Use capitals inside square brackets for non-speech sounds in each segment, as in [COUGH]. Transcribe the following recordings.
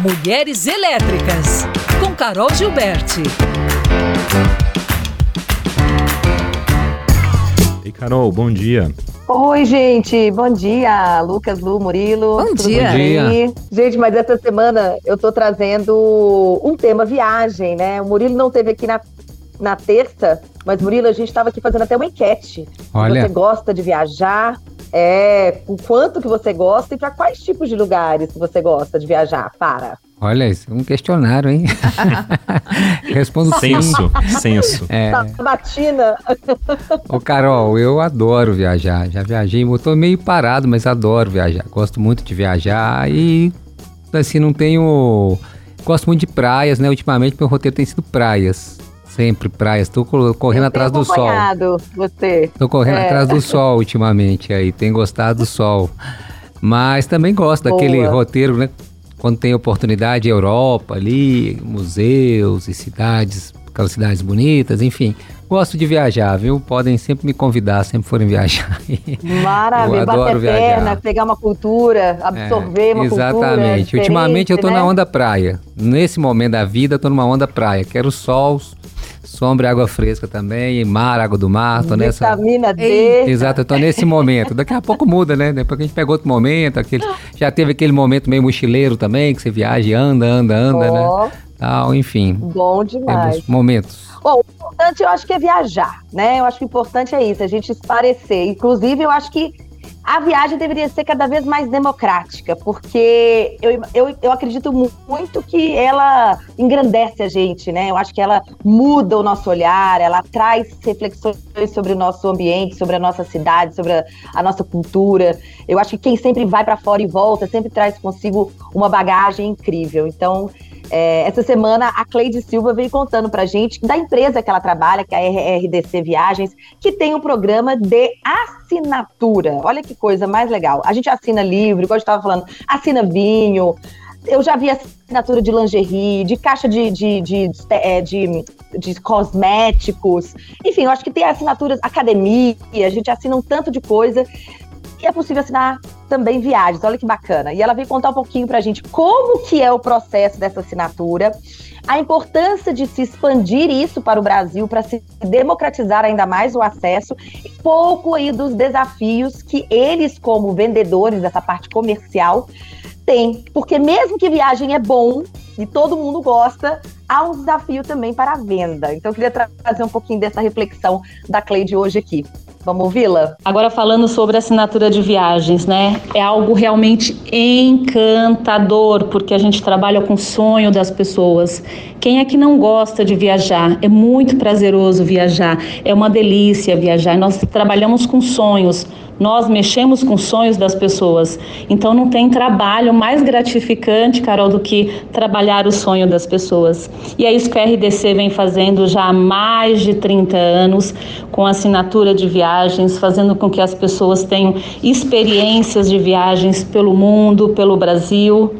Mulheres Elétricas, com Carol Gilberti. Ei, Carol, bom dia. Oi, gente, bom dia, Lucas, Lu, Murilo. Bom dia. Bom dia. Gente, mas essa semana eu tô trazendo um tema viagem, né? O Murilo não teve aqui na, na terça, mas Murilo, a gente estava aqui fazendo até uma enquete. Olha. Você gosta de viajar? É, o quanto que você gosta e para quais tipos de lugares que você gosta de viajar? Para. Olha, isso é um questionário, hein? [LAUGHS] Respondo. Senso, senso. É, Sabatina. ô Carol, eu adoro viajar. Já viajei, eu tô meio parado, mas adoro viajar. Gosto muito de viajar e assim não tenho. Gosto muito de praias, né? Ultimamente meu roteiro tem sido praias. Sempre praias. Tô cor- correndo Eu atrás do sol. Você. Tô correndo É. atrás do sol [LAUGHS] ultimamente aí, tenho gostado do sol. Mas também gosto daquele Boa. roteiro, né? Quando tem oportunidade, Europa ali, museus e cidades, aquelas cidades bonitas, enfim. Gosto de viajar, viu? Podem sempre me convidar, sempre forem viajar. [LAUGHS] Maravilha, Eu bater adoro viajar. perna, pegar uma cultura, absorver É, uma cultura. Exatamente. Ultimamente eu tô né? na onda praia. Nesse momento da vida, eu tô numa onda praia. Quero sol, sombra e água fresca também, mar, água do mar. Tô nessa. Vitamina D. Exato, eu tô nesse momento. Daqui a pouco muda, né? Depois que a gente pega outro momento, aquele, já teve aquele momento meio mochileiro também, que você viaja e anda, anda, anda, né? Ó, Tal, enfim. Bom demais. Temos momentos. Bom, o importante eu acho que é viajar, né? Eu acho que o importante é isso, a gente esparecer. Inclusive, eu acho que a viagem deveria ser cada vez mais democrática, porque eu, eu, eu acredito mu- muito que ela engrandece a gente, né? Eu acho que ela muda o nosso olhar, ela traz reflexões sobre o nosso ambiente, sobre a nossa cidade, sobre a, a nossa cultura. Eu acho que quem sempre vai para fora e volta sempre traz consigo uma bagagem incrível. Então, é, essa semana a Cleide Silva veio contando pra gente da empresa que ela trabalha, que é a RDC Viagens, que tem um programa de assinatura. Olha que coisa mais legal. A gente assina livro, igual a gente estava falando, assina vinho. Eu já vi assinatura de lingerie, de caixa de, de, de, é, de, de cosméticos. Enfim, eu acho que tem assinaturas, academia, a gente assina um tanto de coisa. E é possível assinar também viagens, olha que bacana. E ela veio contar um pouquinho pra gente como que é o processo dessa assinatura, a importância de se expandir isso para o Brasil, para se democratizar ainda mais o acesso, e pouco aí dos desafios que eles, como vendedores dessa parte comercial, têm. Porque mesmo que viagem é bom e todo mundo gosta, há um desafio também para a venda. Então eu queria tra- trazer um pouquinho dessa reflexão da Cleide hoje aqui. Vamos ouvi-la? Agora falando sobre assinatura de viagens, né? É algo realmente encantador, porque a gente trabalha com o sonho das pessoas. Quem é que não gosta de viajar? É muito prazeroso viajar, é uma delícia viajar. Nós trabalhamos com sonhos. Nós mexemos com sonhos das pessoas. Então não tem trabalho mais gratificante, Carol, do que trabalhar o sonho das pessoas. E é isso que a RDC vem fazendo já há mais de 30 anos, com assinatura de viagens, fazendo com que as pessoas tenham experiências de viagens pelo mundo, pelo Brasil.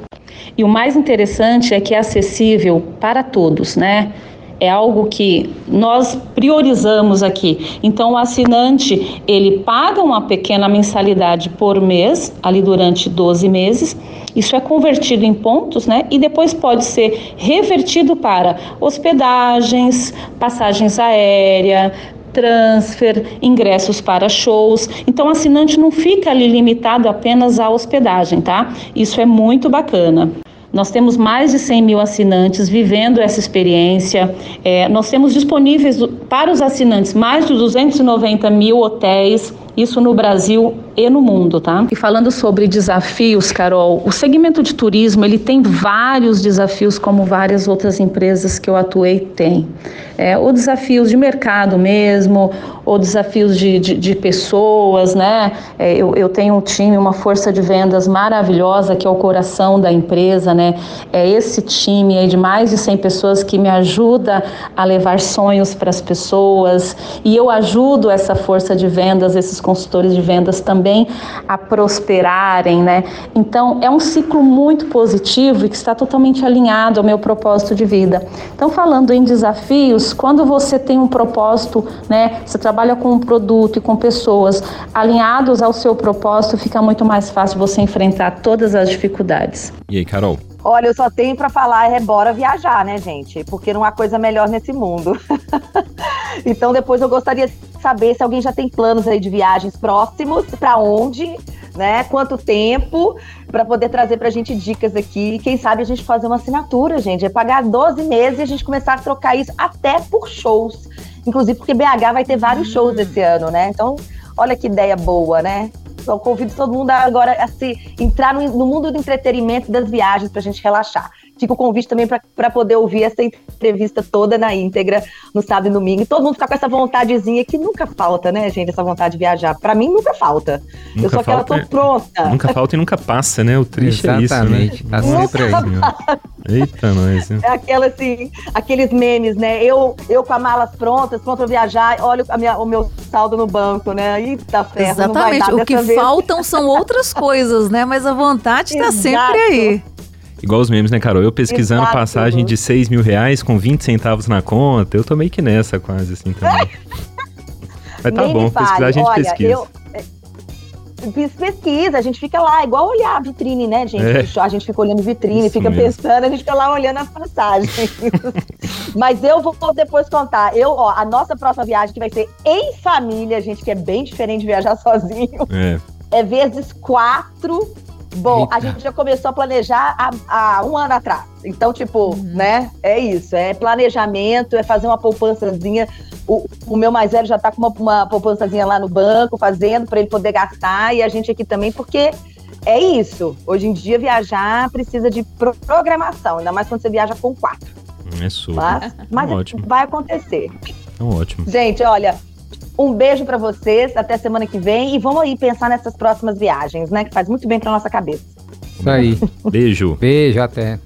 E o mais interessante é que é acessível para todos, né? É algo que nós priorizamos aqui. Então, o assinante, ele paga uma pequena mensalidade por mês, ali durante 12 meses. Isso é convertido em pontos, né? E depois pode ser revertido para hospedagens, passagens aéreas, transfer, ingressos para shows. Então, o assinante não fica ali limitado apenas à hospedagem, tá? Isso é muito bacana. Nós temos mais de 100 mil assinantes vivendo essa experiência. É, nós temos disponíveis para os assinantes mais de 290 mil hotéis, isso no Brasil e no mundo, tá? E falando sobre desafios, Carol, o segmento de turismo ele tem vários desafios, como várias outras empresas que eu atuei têm. É, ou desafios de mercado mesmo, ou desafios de, de, de pessoas, né? É, eu, eu tenho um time, uma força de vendas maravilhosa, que é o coração da empresa, né? É esse time aí de mais de 100 pessoas que me ajuda a levar sonhos para as pessoas, e eu ajudo essa força de vendas, esses consultores de vendas também a prosperarem, né? Então, é um ciclo muito positivo e que está totalmente alinhado ao meu propósito de vida. Então, falando em desafios, quando você tem um propósito, né? Você trabalha com um produto e com pessoas alinhados ao seu propósito, fica muito mais fácil você enfrentar todas as dificuldades. E aí, Carol? Olha, eu só tenho para falar é bora viajar, né, gente? Porque não há coisa melhor nesse mundo. [LAUGHS] então depois eu gostaria de saber se alguém já tem planos aí de viagens próximos, para onde, né? Quanto tempo, para poder trazer pra gente dicas aqui. Quem sabe a gente fazer uma assinatura, gente. É pagar 12 meses e a gente começar a trocar isso até por shows. Inclusive porque BH vai ter vários shows esse ano, né? Então, olha que ideia boa, né? Eu convido todo mundo agora a se entrar no, no mundo do entretenimento das viagens para a gente relaxar. Fica o convite também para poder ouvir essa entrevista toda na íntegra, no sábado e domingo. E todo mundo ficar com essa vontadezinha que nunca falta, né, gente? Essa vontade de viajar. Para mim, nunca falta. Nunca eu só que ela tô pronta. Nunca falta e nunca passa, né? O triste Exatamente. é isso, né? Tá sempre aí. Eita, [LAUGHS] nós. É aquela assim, aqueles memes, né? Eu, eu com as malas prontas, pronto pra viajar, olha a minha, o meu saldo no banco, né? Eita ferro, Exatamente. o que vez. faltam são [LAUGHS] outras coisas, né? Mas a vontade tá sempre aí. Igual os memes, né, Carol? Eu pesquisando Exato. passagem de 6 mil reais com 20 centavos na conta, eu tô meio que nessa quase, assim, também. [LAUGHS] Mas tá Nem bom, pesquisar a gente Olha, pesquisa. Eu, pesquisa, a gente fica lá, igual olhar a vitrine, né, gente? É. A gente fica olhando vitrine, Isso fica mesmo. pensando, a gente fica lá olhando as passagens. [LAUGHS] Mas eu vou depois contar. Eu, ó, a nossa próxima viagem que vai ser em família, gente, que é bem diferente de viajar sozinho. É. É vezes quatro Bom, Eita. a gente já começou a planejar há, há, um ano atrás. Então, tipo, uhum. né? É isso. É planejamento, é fazer uma poupançazinha. O, o meu mais velho já tá com uma, uma poupançazinha lá no banco, fazendo para ele poder gastar. E a gente aqui também, porque é isso. Hoje em dia, viajar precisa de programação, ainda mais quando você viaja com quatro. É super. Mas, mas ótimo. vai acontecer. Então, ótimo. Gente, olha, um beijo para vocês, até semana que vem e vamos aí pensar nessas próximas viagens, né? Que faz muito bem para nossa cabeça. Isso aí. Beijo. Beijo, até.